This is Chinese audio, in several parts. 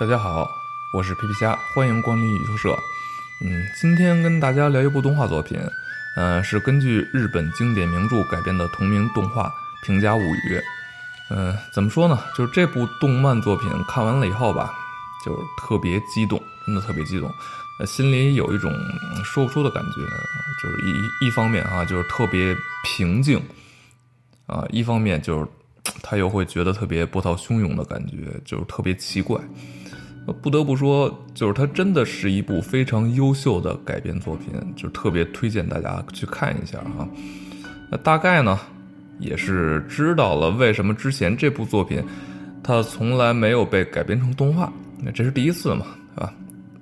大家好，我是皮皮虾，欢迎光临宇宙社。嗯，今天跟大家聊一部动画作品，嗯，是根据日本经典名著改编的同名动画《平家物语》。嗯，怎么说呢？就是这部动漫作品看完了以后吧，就是特别激动，真的特别激动，呃心里有一种说不出的感觉。就是一一方面啊，就是特别平静啊；一方面就是他又会觉得特别波涛汹涌的感觉，就是特别奇怪。不得不说，就是它真的是一部非常优秀的改编作品，就特别推荐大家去看一下哈。那大概呢，也是知道了为什么之前这部作品它从来没有被改编成动画，那这是第一次嘛，对吧？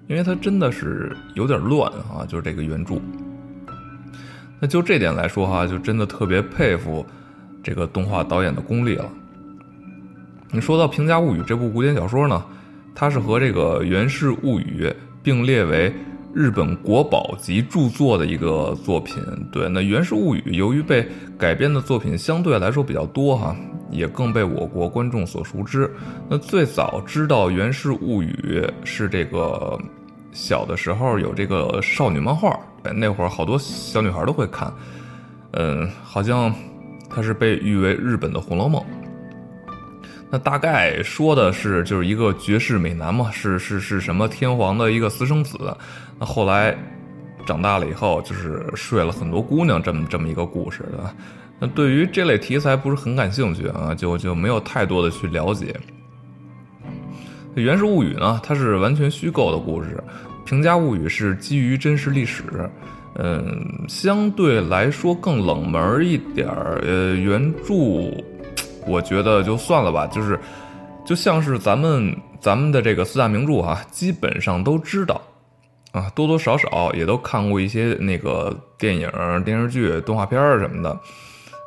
因为它真的是有点乱啊，就是这个原著。那就这点来说哈，就真的特别佩服这个动画导演的功力了。你说到《平家物语》这部古典小说呢？它是和这个《源氏物语》并列为日本国宝级著作的一个作品。对，那《源氏物语》由于被改编的作品相对来说比较多哈，也更被我国观众所熟知。那最早知道《源氏物语》是这个小的时候有这个少女漫画，那会儿好多小女孩都会看。嗯，好像它是被誉为日本的《红楼梦》。那大概说的是，就是一个绝世美男嘛，是是是什么天皇的一个私生子，那后来长大了以后，就是睡了很多姑娘，这么这么一个故事的。那对于这类题材不是很感兴趣啊，就就没有太多的去了解。《源氏物语》呢，它是完全虚构的故事，《平家物语》是基于真实历史，嗯，相对来说更冷门一点。呃，原著。我觉得就算了吧，就是，就像是咱们咱们的这个四大名著哈，基本上都知道，啊，多多少少也都看过一些那个电影、电视剧、动画片什么的，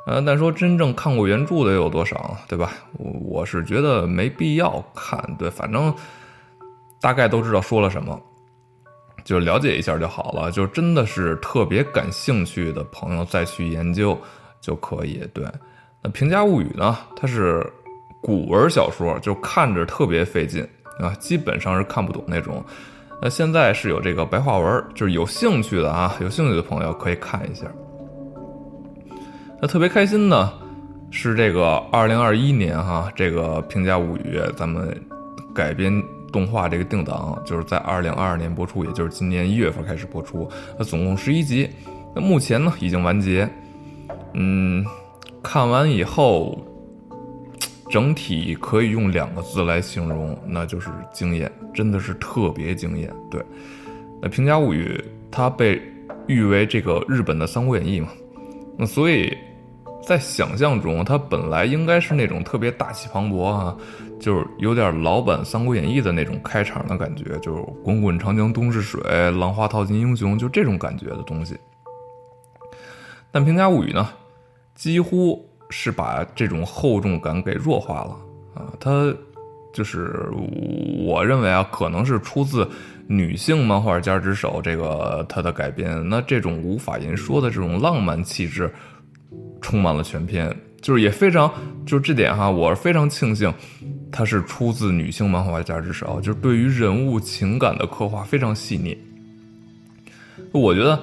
呃，但说真正看过原著的有多少，对吧？我我是觉得没必要看，对，反正大概都知道说了什么，就了解一下就好了。就真的是特别感兴趣的朋友再去研究就可以，对。那《平家物语》呢？它是古文小说，就看着特别费劲啊，基本上是看不懂那种。那现在是有这个白话文，就是有兴趣的啊，有兴趣的朋友可以看一下。那特别开心呢，是这个二零二一年哈，这个《平家物语》咱们改编动画这个定档，就是在二零二二年播出，也就是今年一月份开始播出。那总共十一集，那目前呢已经完结，嗯。看完以后，整体可以用两个字来形容，那就是惊艳，真的是特别惊艳。对，那《平家物语》它被誉为这个日本的《三国演义》嘛，那所以在想象中，它本来应该是那种特别大气磅礴啊，就是有点老版《三国演义》的那种开场的感觉，就是滚滚长江东逝水，浪花淘尽英雄，就这种感觉的东西。但《平家物语》呢？几乎是把这种厚重感给弱化了啊！它就是我认为啊，可能是出自女性漫画家之手，这个它的改编。那这种无法言说的这种浪漫气质，充满了全篇，就是也非常，就是这点哈，我是非常庆幸它是出自女性漫画家之手，就是对于人物情感的刻画非常细腻。我觉得《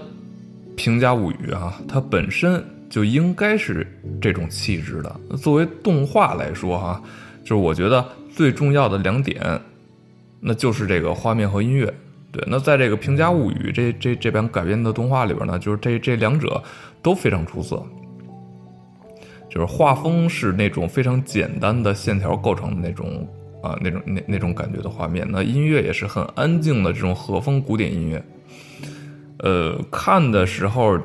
平家物语》啊，它本身。就应该是这种气质的。作为动画来说，哈，就是我觉得最重要的两点，那就是这个画面和音乐。对，那在这个《平家物语》这这这版改编的动画里边呢，就是这这两者都非常出色。就是画风是那种非常简单的线条构成的那种啊，那种那那种感觉的画面。那音乐也是很安静的这种和风古典音乐。呃，看的时候。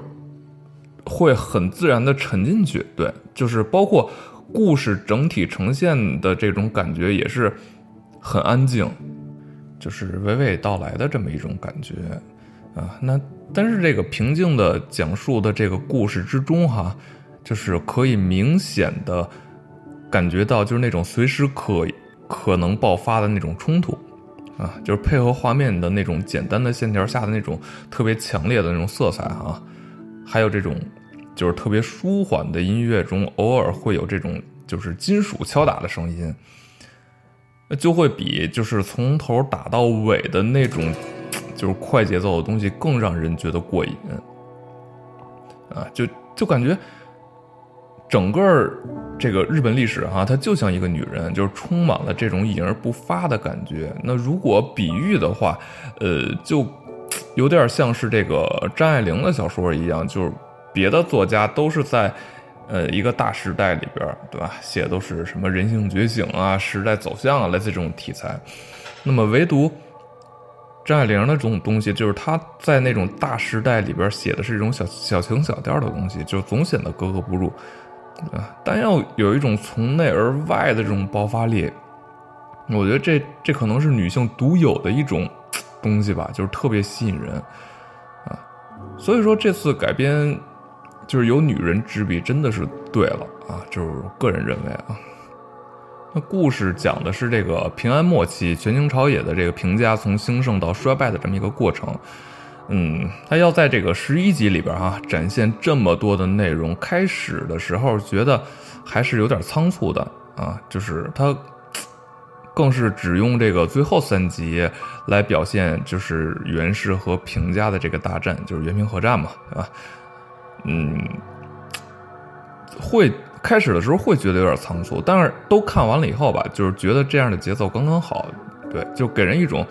会很自然的沉进去，对，就是包括故事整体呈现的这种感觉也是很安静，就是娓娓道来的这么一种感觉啊。那但是这个平静的讲述的这个故事之中，哈，就是可以明显的感觉到，就是那种随时可可能爆发的那种冲突啊，就是配合画面的那种简单的线条下的那种特别强烈的那种色彩啊。还有这种，就是特别舒缓的音乐中，偶尔会有这种就是金属敲打的声音。那就会比就是从头打到尾的那种就是快节奏的东西更让人觉得过瘾啊！就就感觉整个这个日本历史哈，它就像一个女人，就是充满了这种隐而不发的感觉。那如果比喻的话，呃，就有点像是这个张爱玲的小说一样，就是别的作家都是在。呃，一个大时代里边，对吧？写的都是什么人性觉醒啊、时代走向啊，类似这种题材。那么，唯独张爱玲的这种东西，就是她在那种大时代里边写的是一种小小情小调的东西，就总显得格格不入啊。但要有一种从内而外的这种爆发力，我觉得这这可能是女性独有的一种东西吧，就是特别吸引人啊。所以说，这次改编。就是有女人执笔，真的是对了啊！就是个人认为啊，那故事讲的是这个平安末期权倾朝野的这个平家从兴盛到衰败的这么一个过程。嗯，他要在这个十一集里边哈展现这么多的内容，开始的时候觉得还是有点仓促的啊，就是他更是只用这个最后三集来表现，就是源氏和平家的这个大战，就是元平合战嘛，对吧？嗯，会开始的时候会觉得有点仓促，但是都看完了以后吧，就是觉得这样的节奏刚刚好，对，就给人一种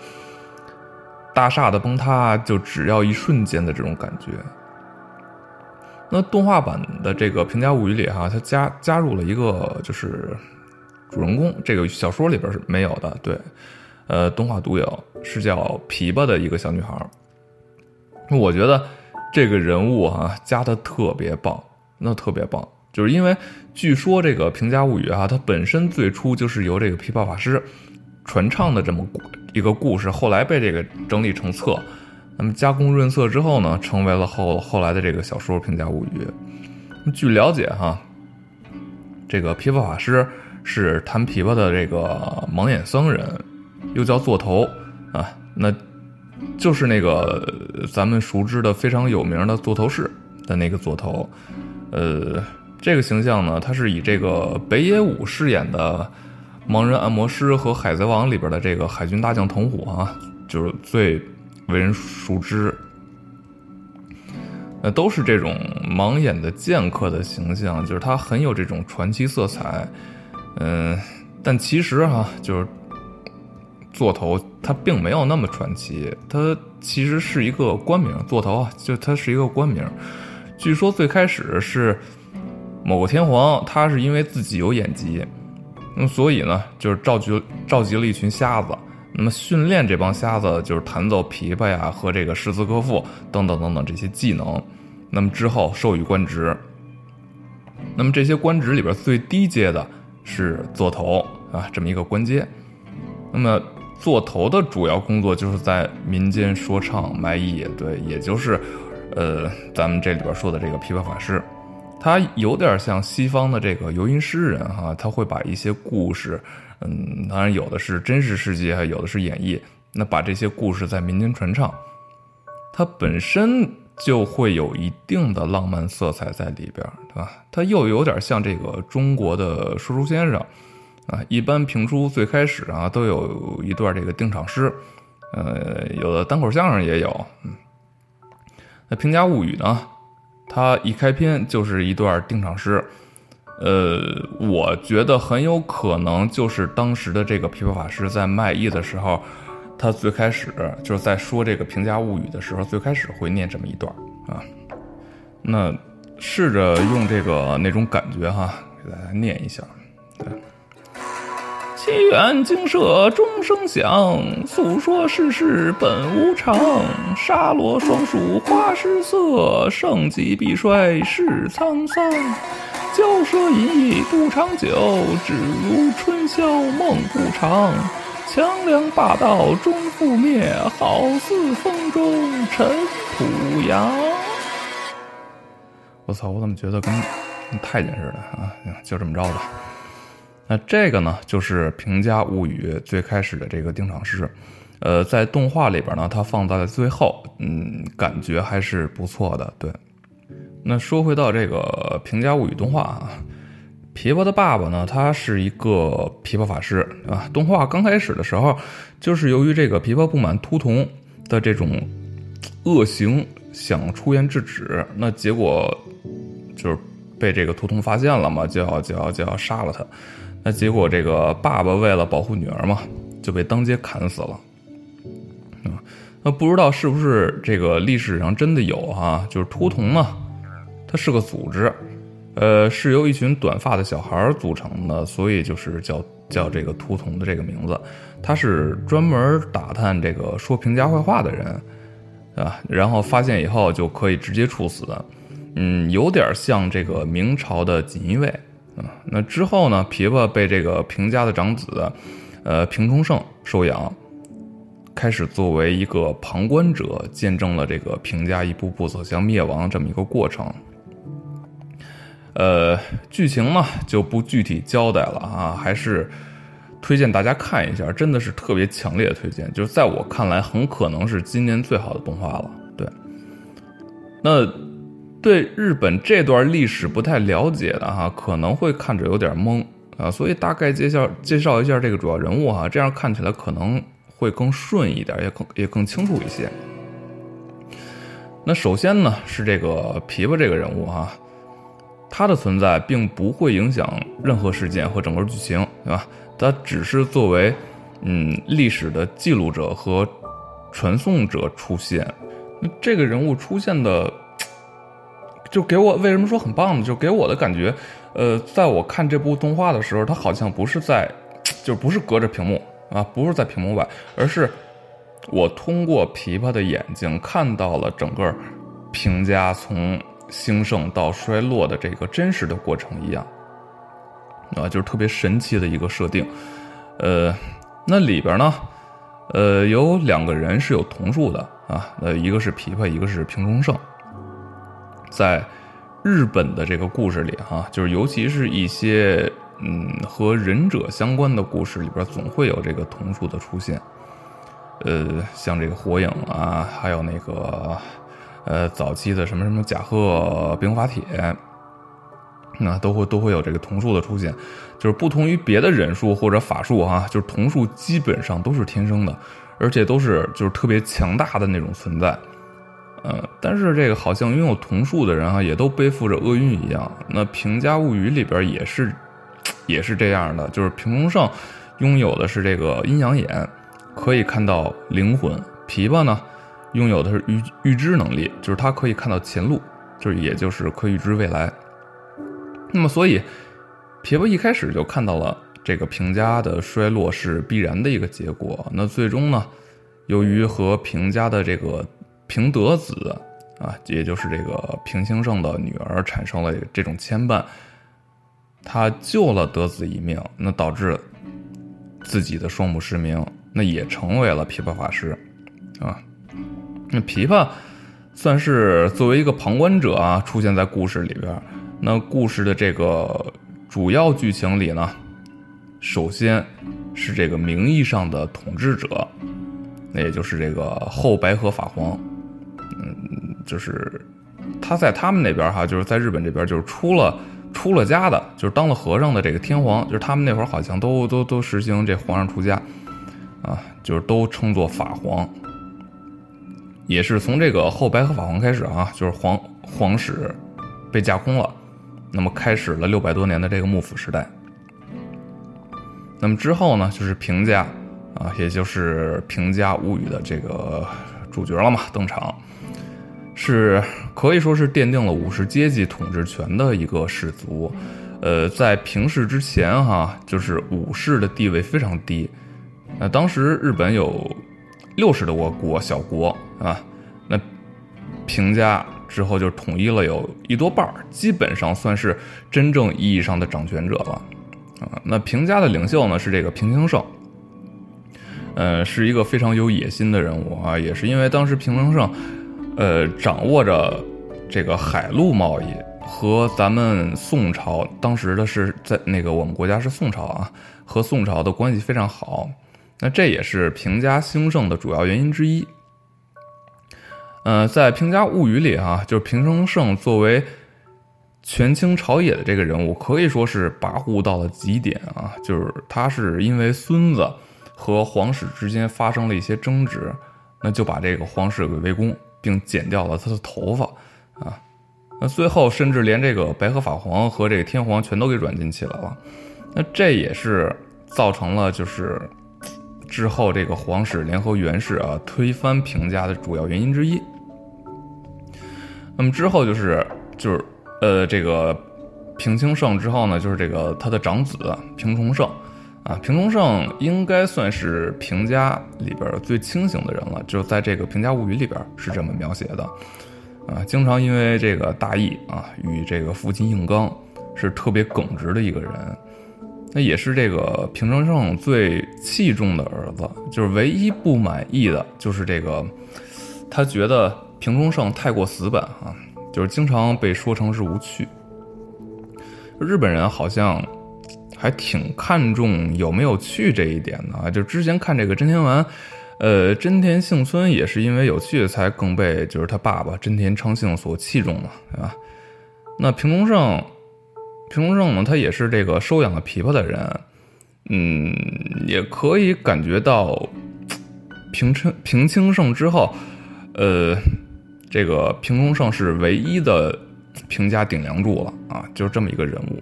大厦的崩塌就只要一瞬间的这种感觉。那动画版的这个《平家物语》里哈，它加加入了一个就是主人公，这个小说里边是没有的，对，呃，动画独有，是叫琵琶的一个小女孩。我觉得。这个人物哈加的特别棒，那特别棒，就是因为据说这个《平家物语》哈，它本身最初就是由这个琵琶法师传唱的这么一个故事，后来被这个整理成册，那么加工润色之后呢，成为了后后来的这个小说《平家物语》。据了解哈，这个琵琶法师是弹琵琶的这个盲眼僧人，又叫座头啊，那。就是那个咱们熟知的非常有名的座头市的那个座头，呃，这个形象呢，他是以这个北野武饰演的盲人按摩师和海贼王里边的这个海军大将藤虎啊，就是最为人熟知。那都是这种盲眼的剑客的形象，就是他很有这种传奇色彩，嗯，但其实哈，就是。座头它并没有那么传奇，它其实是一个官名。座头啊，就它是一个官名。据说最开始是某个天皇，他是因为自己有眼疾，那么所以呢，就是召集召集了一群瞎子，那么训练这帮瞎子就是弹奏琵琶呀和这个诗词歌赋等等等等这些技能。那么之后授予官职，那么这些官职里边最低阶的是座头啊，这么一个官阶。那么。座头的主要工作就是在民间说唱卖艺，对，也就是，呃，咱们这里边说的这个琵琶法师，他有点像西方的这个游吟诗人哈，他会把一些故事，嗯，当然有的是真实世界，有的是演绎，那把这些故事在民间传唱，他本身就会有一定的浪漫色彩在里边，对吧？它又有点像这个中国的说书先生。啊，一般评书最开始啊都有一段这个定场诗，呃，有的单口相声也有。嗯，那《平家物语》呢，它一开篇就是一段定场诗，呃，我觉得很有可能就是当时的这个琵琶法师在卖艺的时候，他最开始就是在说这个《平家物语》的时候，最开始会念这么一段啊。那试着用这个那种感觉哈，给大家念一下，对。祈愿精舍钟声响，诉说世事本无常。沙罗双树花失色，盛极必衰是沧桑。骄奢淫逸不长久，只如春宵梦不长。强梁霸道终覆灭，好似风中尘土扬。我操！我怎么觉得跟太监似的啊？就这么着吧。那这个呢，就是《平家物语》最开始的这个定场诗，呃，在动画里边呢，它放在了最后，嗯，感觉还是不错的。对，那说回到这个《平家物语》动画啊，琵琶的爸爸呢，他是一个琵琶法师啊。动画刚开始的时候，就是由于这个琵琶不满秃童的这种恶行，想出言制止，那结果就是被这个秃童发现了嘛，就要就要就要杀了他。那结果这个爸爸为了保护女儿嘛，就被当街砍死了。啊，那不知道是不是这个历史上真的有哈？就是秃童呢，他是个组织。呃，是由一群短发的小孩组成的，所以就是叫叫这个秃童的这个名字。他是专门打探这个说评家坏话的人，啊，然后发现以后就可以直接处死。嗯，有点像这个明朝的锦衣卫啊。那之后呢，琵琶被这个平家的长子，呃，平重盛收养，开始作为一个旁观者，见证了这个平家一步步走向灭亡这么一个过程。呃，剧情呢就不具体交代了啊，还是推荐大家看一下，真的是特别强烈的推荐。就是在我看来，很可能是今年最好的动画了。对，那对日本这段历史不太了解的哈，可能会看着有点懵啊，所以大概介绍介绍一下这个主要人物哈，这样看起来可能会更顺一点，也更也更清楚一些。那首先呢是这个琵琶这个人物哈。它的存在并不会影响任何事件和整个剧情，对吧？它只是作为，嗯，历史的记录者和传送者出现。那这个人物出现的，就给我为什么说很棒呢？就给我的感觉，呃，在我看这部动画的时候，他好像不是在，就不是隔着屏幕啊，不是在屏幕外，而是我通过琵琶的眼睛看到了整个评价从。兴盛到衰落的这个真实的过程一样，啊，就是特别神奇的一个设定。呃，那里边呢，呃，有两个人是有同数的啊，呃，一个是琵琶，一个是平中盛。在日本的这个故事里，哈，就是尤其是一些嗯和忍者相关的故事里边，总会有这个同数的出现。呃，像这个火影啊，还有那个。呃，早期的什么什么甲贺兵法帖，那都会都会有这个瞳术的出现，就是不同于别的忍术或者法术哈，就是瞳术基本上都是天生的，而且都是就是特别强大的那种存在。呃，但是这个好像拥有瞳术的人啊，也都背负着厄运一样。那《平家物语》里边也是也是这样的，就是平重盛拥有的是这个阴阳眼，可以看到灵魂；琵琶呢？拥有的是预预知能力，就是他可以看到前路，就是也就是可以预知未来。那么，所以琵琶一开始就看到了这个平家的衰落是必然的一个结果。那最终呢，由于和平家的这个平德子啊，也就是这个平兴盛的女儿产生了这种牵绊，他救了德子一命，那导致自己的双目失明，那也成为了琵琶法师啊。那琵琶算是作为一个旁观者啊，出现在故事里边。那故事的这个主要剧情里呢，首先是这个名义上的统治者，那也就是这个后白河法皇。嗯，就是他在他们那边哈，就是在日本这边，就是出了出了家的，就是当了和尚的这个天皇，就是他们那会儿好像都都都实行这皇上出家啊，就是都称作法皇。也是从这个后白河法皇开始啊，就是皇皇室被架空了，那么开始了六百多年的这个幕府时代。那么之后呢，就是平家啊，也就是《平家物语》的这个主角了嘛，登场，是可以说是奠定了武士阶级统治权的一个氏族。呃，在平氏之前哈，就是武士的地位非常低。那当时日本有。六十多个国小国啊，那平家之后就统一了有一多半基本上算是真正意义上的掌权者了啊。那平家的领袖呢是这个平清盛，呃，是一个非常有野心的人物啊，也是因为当时平清盛，呃，掌握着这个海陆贸易，和咱们宋朝当时的是在那个我们国家是宋朝啊，和宋朝的关系非常好。那这也是平家兴盛的主要原因之一。呃，在《平家物语》里啊，就是平生盛作为权倾朝野的这个人物，可以说是跋扈到了极点啊！就是他是因为孙子和皇室之间发生了一些争执，那就把这个皇室给围攻，并剪掉了他的头发啊！那最后甚至连这个白河法皇和这个天皇全都给软禁起来了。那这也是造成了就是之后这个皇室联合元氏啊推翻平家的主要原因之一。那么之后就是就是呃这个平清盛之后呢，就是这个他的长子平重盛啊，平重盛应该算是平家里边最清醒的人了，就在这个《平家物语》里边是这么描写的啊，经常因为这个大义啊与这个父亲硬刚，是特别耿直的一个人。那也是这个平重盛最器重的儿子，就是唯一不满意的就是这个，他觉得平中盛太过死板啊，就是经常被说成是无趣。日本人好像还挺看重有没有趣这一点的啊，就之前看这个真田丸，呃，真田幸村也是因为有趣才更被就是他爸爸真田昌幸所器重嘛，对吧？那平中盛。平中盛呢，他也是这个收养了琵琶的人，嗯，也可以感觉到平清平清盛之后，呃，这个平重盛是唯一的平家顶梁柱了啊，就是这么一个人物，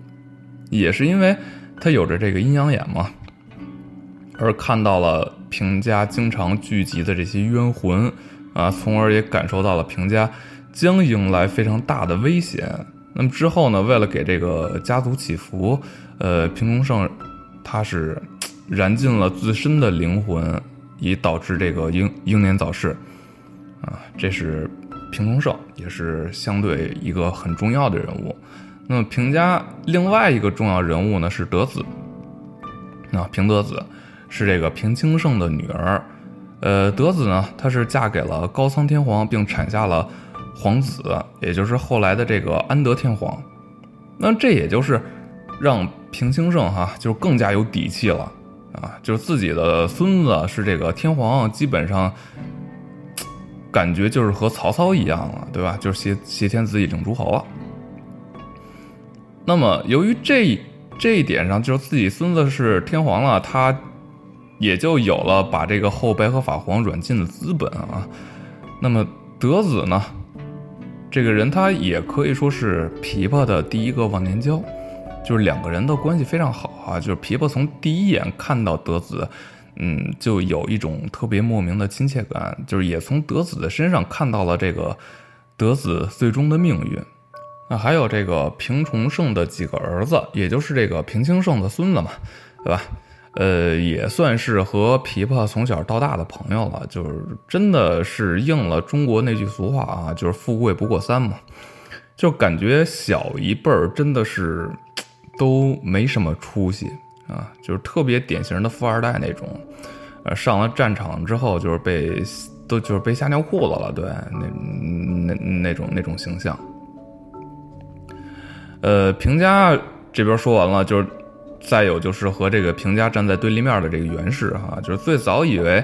也是因为他有着这个阴阳眼嘛，而看到了平家经常聚集的这些冤魂啊，从而也感受到了平家将迎来非常大的危险。那么之后呢？为了给这个家族祈福，呃，平重盛他是燃尽了自身的灵魂，以导致这个英英年早逝。啊，这是平重盛，也是相对一个很重要的人物。那么平家另外一个重要人物呢是德子，啊，平德子是这个平清盛的女儿。呃，德子呢，她是嫁给了高仓天皇，并产下了。皇子，也就是后来的这个安德天皇，那这也就是让平清盛哈就更加有底气了啊，就是自己的孙子是这个天皇，基本上感觉就是和曹操一样了，对吧？就是挟挟天子以令诸侯了。那么由于这这一点上，就是自己孙子是天皇了，他也就有了把这个后白河法皇软禁的资本啊。那么德子呢？这个人他也可以说是琵琶的第一个忘年交，就是两个人的关系非常好啊。就是琵琶从第一眼看到德子，嗯，就有一种特别莫名的亲切感，就是也从德子的身上看到了这个德子最终的命运。那还有这个平重盛的几个儿子，也就是这个平清盛的孙子嘛，对吧？呃，也算是和琵琶从小到大的朋友了，就是真的是应了中国那句俗话啊，就是富贵不过三嘛。就感觉小一辈儿真的是都没什么出息啊，就是特别典型的富二代那种。呃，上了战场之后就是被都就是被吓尿裤子了，对，那那那种那种形象。呃，平家这边说完了，就是。再有就是和这个平家站在对立面的这个源氏哈，就是最早以为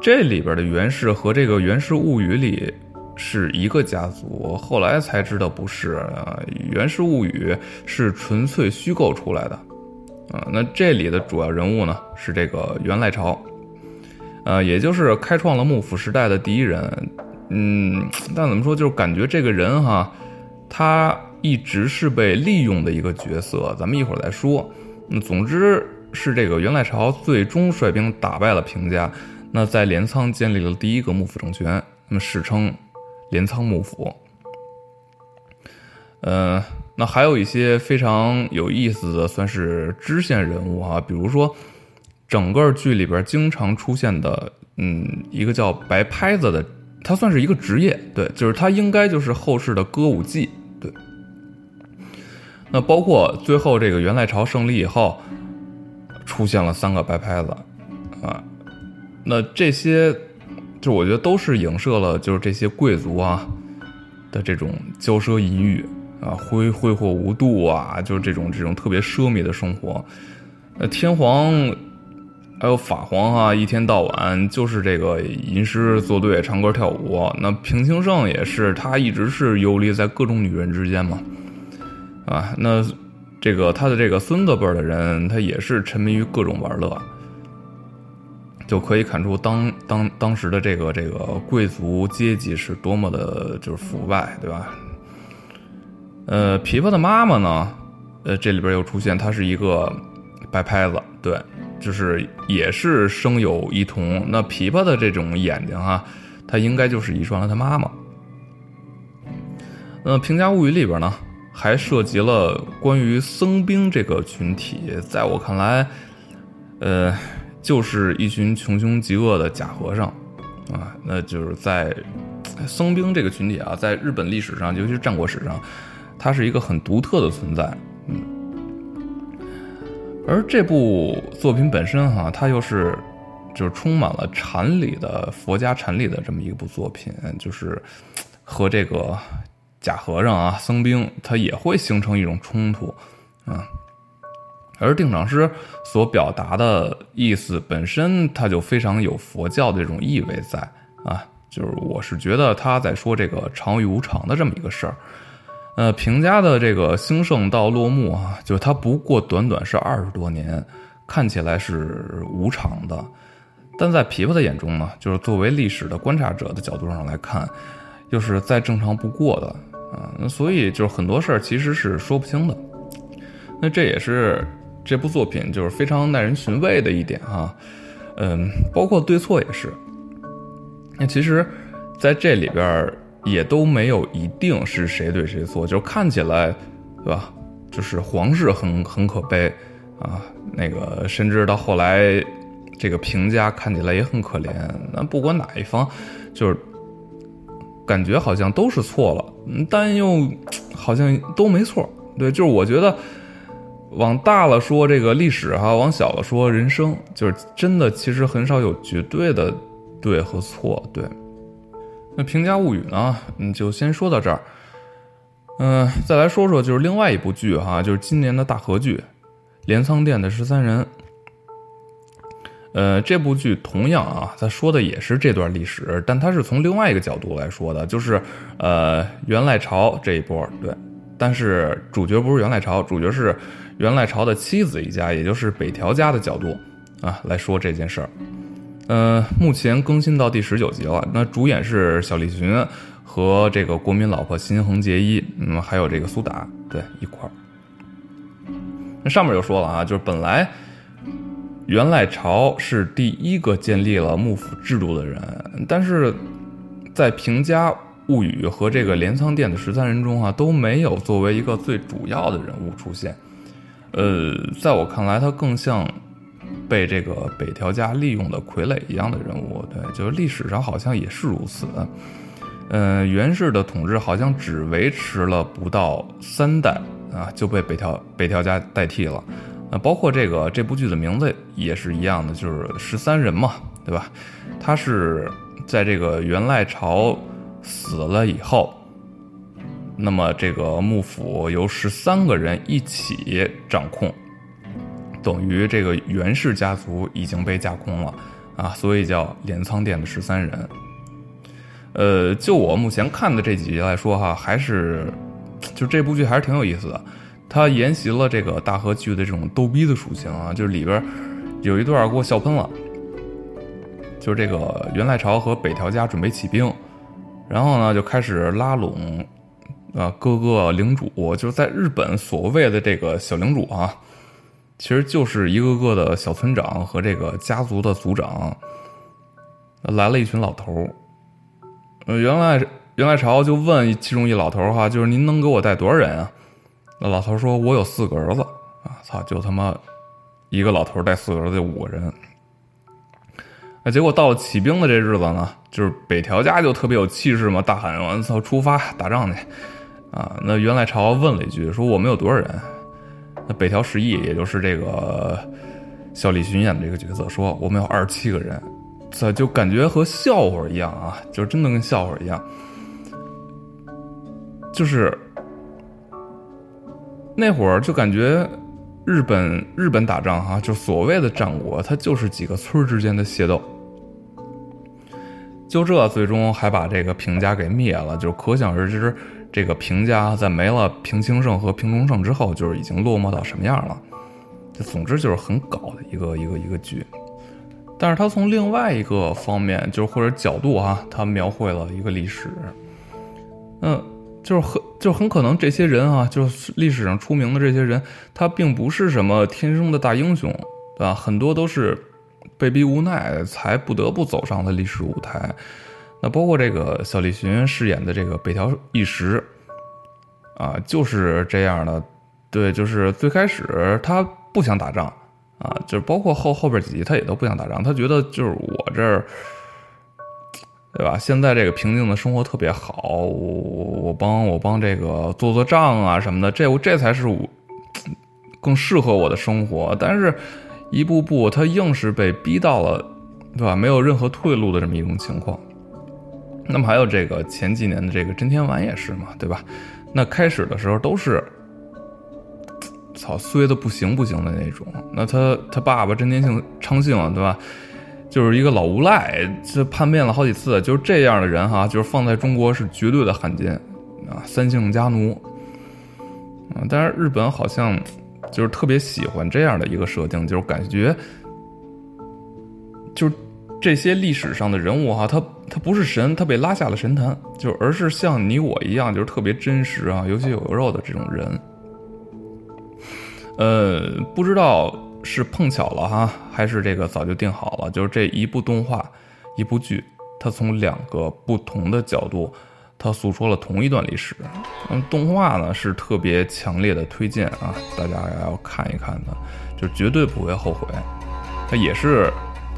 这里边的源氏和这个《源氏物语》里是一个家族，后来才知道不是啊，《源氏物语》是纯粹虚构出来的啊。那这里的主要人物呢是这个源赖朝，呃，也就是开创了幕府时代的第一人。嗯，但怎么说，就是感觉这个人哈，他一直是被利用的一个角色，咱们一会儿再说。那总之是这个元赖朝最终率兵打败了平家，那在镰仓建立了第一个幕府政权，那么史称镰仓幕府。呃，那还有一些非常有意思的，算是支线人物啊，比如说整个剧里边经常出现的，嗯，一个叫白拍子的，他算是一个职业，对，就是他应该就是后世的歌舞伎。对那包括最后这个元赖朝胜利以后，出现了三个白拍子，啊，那这些就我觉得都是影射了，就是这些贵族啊的这种骄奢淫欲啊，挥挥霍无度啊，就是这种这种特别奢靡的生活。呃天皇还有法皇啊，一天到晚就是这个吟诗作对、唱歌跳舞。那平清盛也是，他一直是游离在各种女人之间嘛。啊，那这个他的这个孙子辈的人，他也是沉迷于各种玩乐，就可以看出当当当时的这个这个贵族阶级是多么的就是腐败，对吧？呃，琵琶的妈妈呢，呃，这里边又出现，她是一个白拍子，对，就是也是生有异瞳。那琵琶的这种眼睛啊，她应该就是遗传了他妈妈。那《平家物语》里边呢，还涉及了关于僧兵这个群体，在我看来，呃，就是一群穷凶极恶的假和尚啊。那就是在僧兵这个群体啊，在日本历史上，尤其是战国史上。它是一个很独特的存在，嗯，而这部作品本身哈，它又是就是充满了禅理的佛家禅理的这么一部作品，就是和这个假和尚啊、僧兵，它也会形成一种冲突，啊，而定场诗所表达的意思本身，它就非常有佛教的这种意味在啊，就是我是觉得他在说这个常与无常的这么一个事儿。呃，平家的这个兴盛到落幕啊，就是它不过短短是二十多年，看起来是无常的，但在琵琶的眼中呢，就是作为历史的观察者的角度上来看，又是再正常不过的啊。那所以就是很多事儿其实是说不清的。那这也是这部作品就是非常耐人寻味的一点哈。嗯，包括对错也是。那其实，在这里边。也都没有一定是谁对谁错，就看起来，对吧？就是皇室很很可悲啊，那个甚至到后来，这个平家看起来也很可怜。那不管哪一方，就是感觉好像都是错了，但又好像都没错。对，就是我觉得往大了说这个历史哈，往小了说人生，就是真的其实很少有绝对的对和错，对。那《平家物语》呢？嗯就先说到这儿。嗯，再来说说就是另外一部剧哈，就是今年的大合剧《镰仓店的十三人》。呃，这部剧同样啊，他说的也是这段历史，但他是从另外一个角度来说的，就是呃元赖朝这一波对。但是主角不是元赖朝，主角是元赖朝的妻子一家，也就是北条家的角度啊来说这件事儿。呃，目前更新到第十九集了。那主演是小栗旬和这个国民老婆新垣结衣，嗯，还有这个苏打，对，一块儿。那上面就说了啊，就是本来元赖朝是第一个建立了幕府制度的人，但是在平家物语和这个镰仓殿的十三人中啊，都没有作为一个最主要的人物出现。呃，在我看来，他更像。被这个北条家利用的傀儡一样的人物，对，就是历史上好像也是如此。嗯，源氏的统治好像只维持了不到三代啊，就被北条北条家代替了。那包括这个这部剧的名字也是一样的，就是十三人嘛，对吧？他是在这个元赖朝死了以后，那么这个幕府由十三个人一起掌控。等于这个源氏家族已经被架空了啊，所以叫镰仓店的十三人。呃，就我目前看的这几集来说哈，还是就这部剧还是挺有意思的。它沿袭了这个大河剧的这种逗逼的属性啊，就是里边有一段给我笑喷了，就是这个元赖朝和北条家准备起兵，然后呢就开始拉拢啊各个领主，就是在日本所谓的这个小领主啊。其实就是一个个的小村长和这个家族的族长，来了一群老头儿。呃，原来原来朝就问其中一老头儿哈，就是您能给我带多少人啊？那老头说：“我有四个儿子。”啊，操，就他妈一个老头带四个儿子，五个人。那结果到了起兵的这日子呢，就是北条家就特别有气势嘛，大喊：“我操，出发打仗去！”啊，那原来朝问了一句，说：“我们有多少人？”那北条十义，也就是这个小李巡演的这个角色，说我们有二十七个人，这就感觉和笑话一样啊，就真的跟笑话一样。就是那会儿就感觉日本日本打仗哈，就所谓的战国，它就是几个村之间的械斗。就这最终还把这个平家给灭了，就可想而知这个平家在没了平清盛和平中盛之后，就是已经落寞到什么样了。这总之就是很搞的一个一个一个剧。但是他从另外一个方面，就是或者角度啊，他描绘了一个历史。嗯，就是很就很可能这些人啊，就是历史上出名的这些人，他并不是什么天生的大英雄，对吧？很多都是被逼无奈才不得不走上了历史舞台。那包括这个小栗旬饰演的这个北条义时，啊，就是这样的。对，就是最开始他不想打仗。啊，就是包括后后边几集，他也都不想打仗，他觉得就是我这儿，对吧？现在这个平静的生活特别好，我我帮我帮这个做做账啊什么的，这我这才是我更适合我的生活。但是，一步步他硬是被逼到了，对吧？没有任何退路的这么一种情况。那么还有这个前几年的这个真田丸也是嘛，对吧？那开始的时候都是。操，衰的不行不行的那种。那他他爸爸真田幸昌幸，对吧？就是一个老无赖，这叛变了好几次，就是这样的人哈，就是放在中国是绝对的罕见啊。三姓家奴啊，但是日本好像就是特别喜欢这样的一个设定，就是感觉就是这些历史上的人物哈，他他不是神，他被拉下了神坛，就而是像你我一样，就是特别真实啊，有血有肉的这种人。呃，不知道是碰巧了哈，还是这个早就定好了。就是这一部动画，一部剧，它从两个不同的角度，它诉说了同一段历史。嗯，动画呢是特别强烈的推荐啊，大家要看一看的，就绝对不会后悔。它也是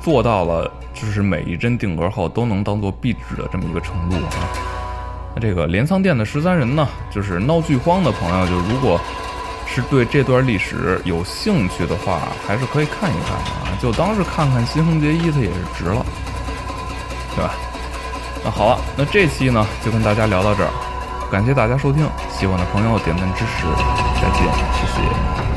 做到了，就是每一帧定格后都能当做壁纸的这么一个程度啊。那这个镰仓店的十三人呢，就是闹剧荒的朋友，就如果。是对这段历史有兴趣的话，还是可以看一看的啊，就当是看看新垣结衣，它也是值了，对吧？那好了，那这期呢就跟大家聊到这儿，感谢大家收听，喜欢的朋友点赞支持，再见，谢谢。